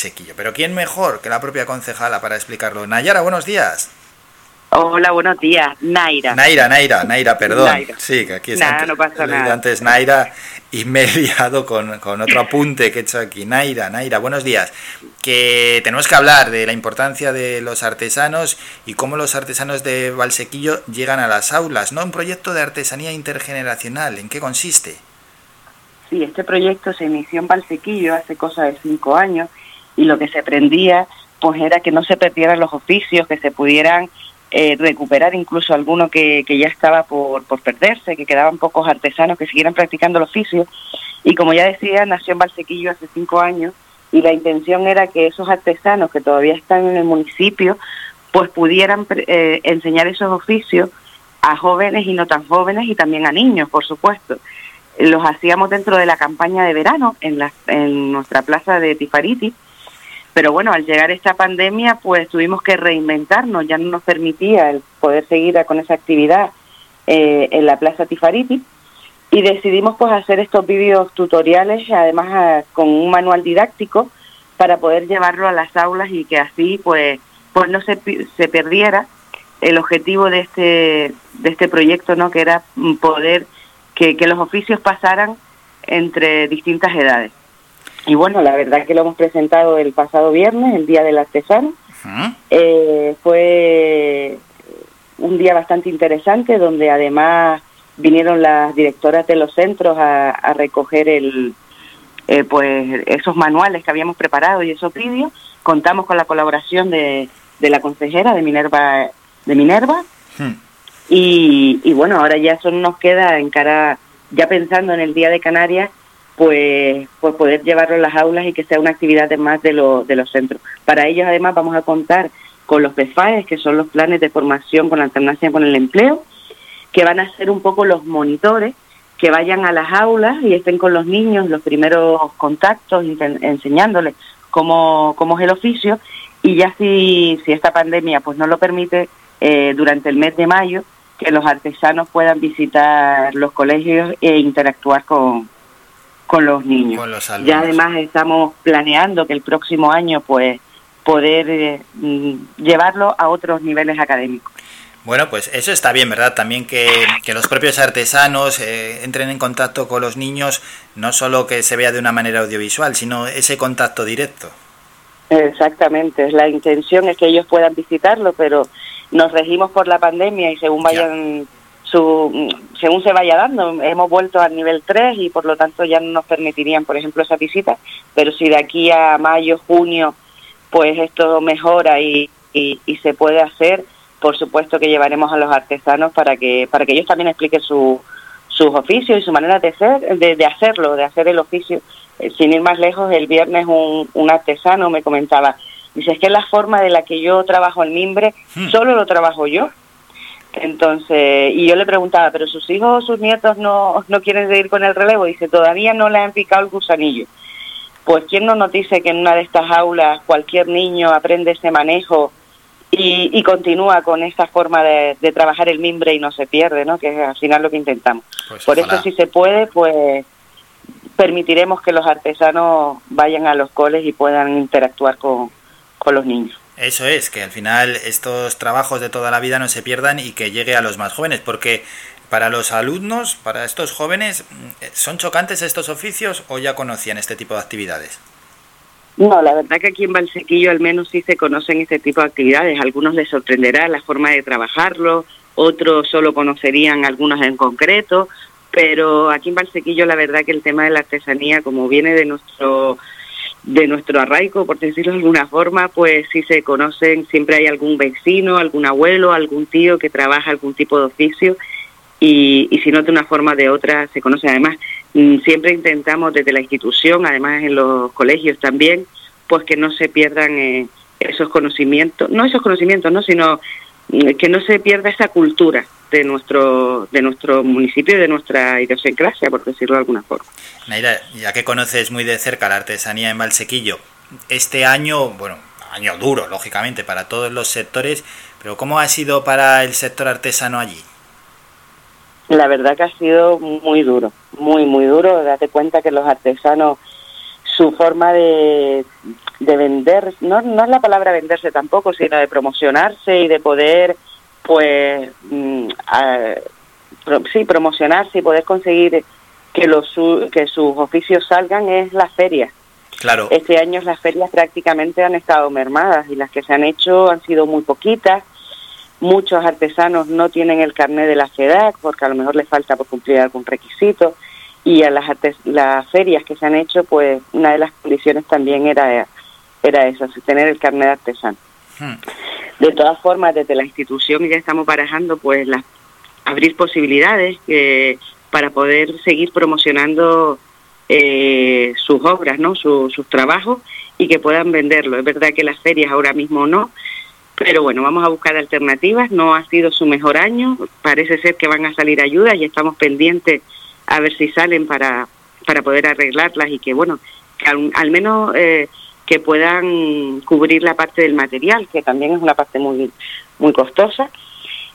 Sequillo. Pero ¿quién mejor que la propia concejala para explicarlo? Nayara, buenos días. Hola, buenos días. Naira. Naira, Naira, Naira, perdón. Sí, que aquí está. no pasa nada. Antes Naira y me he liado con, con, otro apunte que he hecho aquí. Naira, Naira, buenos días. Que tenemos que hablar de la importancia de los artesanos y cómo los artesanos de Valsequillo llegan a las aulas, ¿no? Un proyecto de artesanía intergeneracional. ¿En qué consiste? Sí, este proyecto se inició en Valsequillo hace cosa de cinco años y lo que se aprendía pues era que no se perdieran los oficios, que se pudieran eh, recuperar incluso alguno que, que ya estaba por, por, perderse, que quedaban pocos artesanos que siguieran practicando el oficio. Y como ya decía, nació en Valsequillo hace cinco años y la intención era que esos artesanos que todavía están en el municipio pues pudieran eh, enseñar esos oficios a jóvenes y no tan jóvenes y también a niños, por supuesto. Los hacíamos dentro de la campaña de verano en, la, en nuestra plaza de Tifariti pero bueno, al llegar esta pandemia, pues tuvimos que reinventarnos, ya no nos permitía el poder seguir con esa actividad eh, en la Plaza Tifariti y decidimos pues hacer estos vídeos tutoriales, además con un manual didáctico para poder llevarlo a las aulas y que así pues pues no se, se perdiera el objetivo de este de este proyecto, ¿no? Que era poder que, que los oficios pasaran entre distintas edades. Y bueno, la verdad que lo hemos presentado el pasado viernes, el Día del Artesano. Eh, fue un día bastante interesante donde además vinieron las directoras de los centros a, recoger el, eh, pues esos manuales que habíamos preparado y esos vídeos. Contamos con la colaboración de, de la consejera de Minerva, de Minerva. Y, y, bueno, ahora ya solo nos queda en cara, ya pensando en el Día de Canarias, pues, pues poder llevarlo a las aulas y que sea una actividad de más de, de los centros. Para ellos además vamos a contar con los PFAES, que son los planes de formación con alternancia con el empleo, que van a ser un poco los monitores que vayan a las aulas y estén con los niños los primeros contactos, enseñándoles cómo, cómo es el oficio y ya si, si esta pandemia pues no lo permite, eh, durante el mes de mayo, que los artesanos puedan visitar los colegios e interactuar con, con los niños. ya además estamos planeando que el próximo año pues poder eh, mm, llevarlo a otros niveles académicos. Bueno, pues eso está bien, ¿verdad? También que, que los propios artesanos eh, entren en contacto con los niños, no solo que se vea de una manera audiovisual, sino ese contacto directo. Exactamente, la intención es que ellos puedan visitarlo, pero nos regimos por la pandemia y según vayan su, según se vaya dando. Hemos vuelto al nivel 3 y por lo tanto ya no nos permitirían, por ejemplo, esa visita, pero si de aquí a mayo, junio, pues esto mejora y, y, se puede hacer, por supuesto que llevaremos a los artesanos para que, para que ellos también expliquen su, sus oficios y su manera de, ser, de, de hacerlo, de hacer el oficio. Eh, sin ir más lejos, el viernes un, un artesano me comentaba, dice, es que la forma de la que yo trabajo el mimbre, hmm. solo lo trabajo yo entonces, y yo le preguntaba, ¿pero sus hijos o sus nietos no, no quieren seguir con el relevo? Dice, todavía no le han picado el gusanillo. Pues, ¿quién no nos dice que en una de estas aulas cualquier niño aprende ese manejo y, y continúa con esa forma de, de, trabajar el mimbre y no se pierde, ¿no? Que es al final lo que intentamos. Pues Por eso, si se puede, pues permitiremos que los artesanos vayan a los coles y puedan interactuar con, con los niños. Eso es, que al final estos trabajos de toda la vida no se pierdan y que llegue a los más jóvenes, porque para los alumnos, para estos jóvenes, ¿son chocantes estos oficios o ya conocían este tipo de actividades? No, la verdad que aquí en Valsequillo al menos sí se conocen este tipo de actividades. algunos les sorprenderá la forma de trabajarlo, otros solo conocerían algunos en concreto, pero aquí en Valsequillo la verdad que el tema de la artesanía, como viene de nuestro de nuestro arraigo, por decirlo de alguna forma, pues si se conocen, siempre hay algún vecino, algún abuelo, algún tío que trabaja algún tipo de oficio y, y si no de una forma o de otra se conoce. Además, mm, siempre intentamos desde la institución, además en los colegios también, pues que no se pierdan eh, esos conocimientos, no esos conocimientos, no, sino mm, que no se pierda esa cultura de nuestro de nuestro municipio y de nuestra idiosincrasia, por decirlo de alguna forma. Naira, ya que conoces muy de cerca la artesanía en Valsequillo, este año, bueno, año duro, lógicamente, para todos los sectores, pero ¿cómo ha sido para el sector artesano allí? La verdad que ha sido muy duro, muy, muy duro. Date cuenta que los artesanos su forma de, de vender, no, no es la palabra venderse tampoco, sino de promocionarse y de poder, pues, mm, sí, promocionarse y poder conseguir que, los, que sus oficios salgan es las ferias. Claro. Este año las ferias prácticamente han estado mermadas y las que se han hecho han sido muy poquitas. Muchos artesanos no tienen el carnet de la FEDAC porque a lo mejor les falta por cumplir algún requisito y a las, las ferias que se han hecho, pues una de las condiciones también era, era eso, tener el carnet de artesano. Hmm. De todas formas, desde la institución ya estamos barajando pues las, abrir posibilidades eh, para poder seguir promocionando eh, sus obras, ¿no? sus trabajos y que puedan venderlo. Es verdad que las ferias ahora mismo no, pero bueno, vamos a buscar alternativas. No ha sido su mejor año, parece ser que van a salir ayudas y estamos pendientes a ver si salen para, para poder arreglarlas y que, bueno, que al, menos eh, que puedan cubrir la parte del material, que también es una parte muy, muy costosa.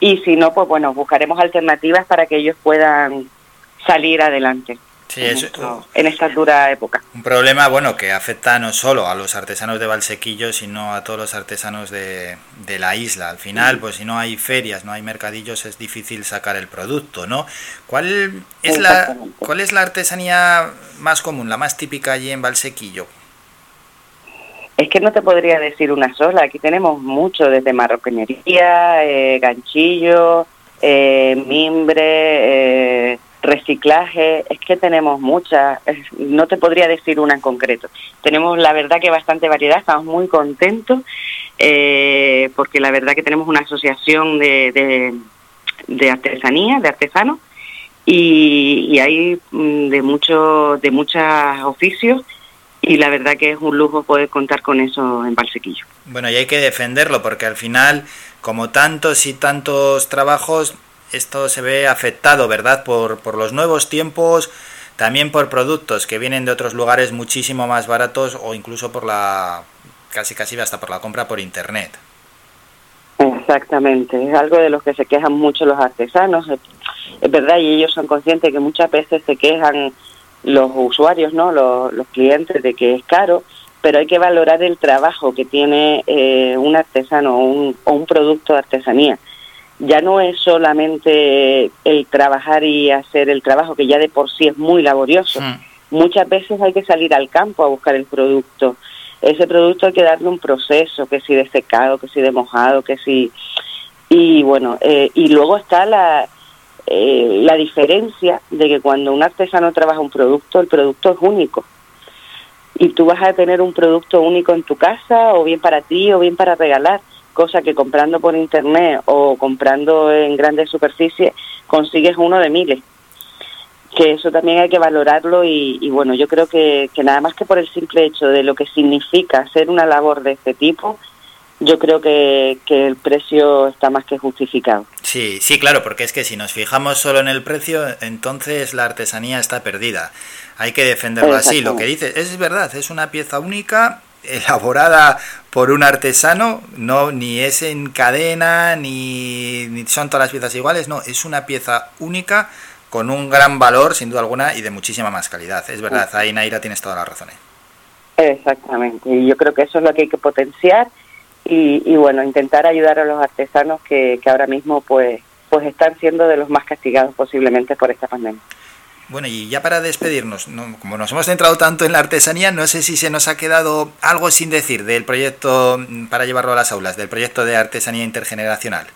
Y si no, pues bueno, buscaremos alternativas para que ellos puedan salir adelante. Sí, en, en, esta dura época. Un problema, bueno, que afecta no solo a los artesanos de Valsequillo, sino a todos los artesanos de, de la isla. Al final, pues si no hay ferias, no hay mercadillos, es difícil sacar el producto, ¿no? ¿Cuál es, la, ¿cuál es la artesanía más común, la más típica allí en Valsequillo? Es que no te podría decir una sola. Aquí tenemos mucho, desde marroquinería, eh, ganchillo, eh, mimbre, eh, reciclaje, es que tenemos muchas, no te podría decir una en concreto. Tenemos la verdad que bastante variedad, estamos muy contentos porque la verdad que tenemos una asociación de, de, artesanía, de artesanos y, hay mm, de muchos de muchos oficios y la verdad que es un lujo poder contar con eso en Valsequillo. Bueno, y hay que defenderlo porque al final, como tantos y tantos trabajos, esto se ve afectado, ¿verdad? Por, por los nuevos tiempos, también por productos que vienen de otros lugares muchísimo más baratos o incluso por la, casi casi hasta por la compra por internet. Exactamente, es algo de lo que se quejan mucho los artesanos, es verdad, y ellos son conscientes que muchas veces se quejan los usuarios, ¿no? los, los clientes de que es caro, pero hay que valorar el trabajo que tiene eh, un artesano un, o un producto de artesanía ya no es solamente el trabajar y hacer el trabajo, que ya de por sí es muy laborioso. Muchas veces hay que salir al campo a buscar el producto. Ese producto hay que darle un proceso, que si de secado, que si de mojado, que si... Y bueno, eh, y luego está la, eh, la diferencia de que cuando un artesano trabaja un producto, el producto es único. Y tú vas a tener un producto único en tu casa, o bien para ti, o bien para regalar cosa que comprando por internet o comprando en grandes superficies consigues uno de miles. Que eso también hay que valorarlo y, bueno, yo creo que, nada más que por el simple hecho de lo que significa hacer una labor de este tipo, yo creo que, que, el precio está más que justificado. Sí, sí, claro, porque es que si nos fijamos solo en el precio, entonces la artesanía está perdida. Hay que defenderlo así. Lo que dice es verdad, es una pieza única elaborada por un artesano, no ni es en cadena, ni, ni, son todas las piezas iguales, no, es una pieza única con un gran valor, sin duda alguna, y de muchísima más calidad. Es verdad, ahí Naira tienes toda la razón. ¿eh? Exactamente, y yo creo que eso es lo que hay que potenciar y, y bueno, intentar ayudar a los artesanos que, que ahora mismo pues, pues están siendo de los más castigados posiblemente por esta pandemia. Bueno, y ya para despedirnos, como nos hemos centrado tanto en la artesanía, no sé si se nos ha quedado algo sin decir del proyecto mm, para llevarlo a las aulas, del proyecto de artesanía intergeneracional.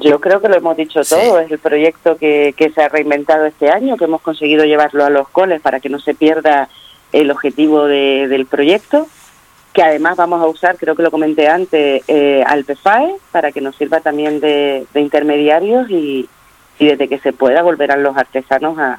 Yo creo que lo hemos dicho todo, es el proyecto que, que se ha reinventado este año, que hemos conseguido llevarlo a los coles para que no se pierda el objetivo de, del proyecto, que además vamos a usar, creo que lo comenté antes, eh, al PFAE para que nos sirva también de, intermediarios y, y desde que se pueda volverán los artesanos a,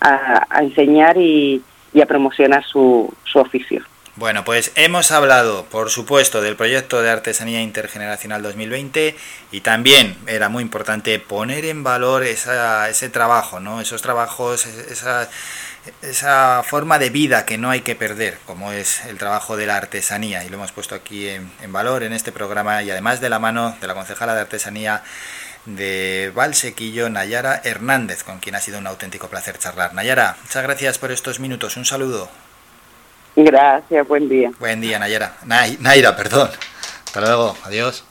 a, enseñar y, y, a promocionar su, su oficio. Bueno, pues hemos hablado, por supuesto, del proyecto de Artesanía Intergeneracional 2020 y también era muy importante poner en valor esa, ese trabajo, ¿no? esos trabajos, esa, esa forma de vida que no hay que perder, como es el trabajo de la artesanía. Y lo hemos puesto aquí en, en valor en este programa y además de la mano de la concejala de Artesanía de Valsequillo, Nayara Hernández, con quien ha sido un auténtico placer charlar. Nayara, muchas gracias por estos minutos. Un saludo. Gracias, buen día. Buen día, Nayara. Naira, perdón. Hasta luego, adiós.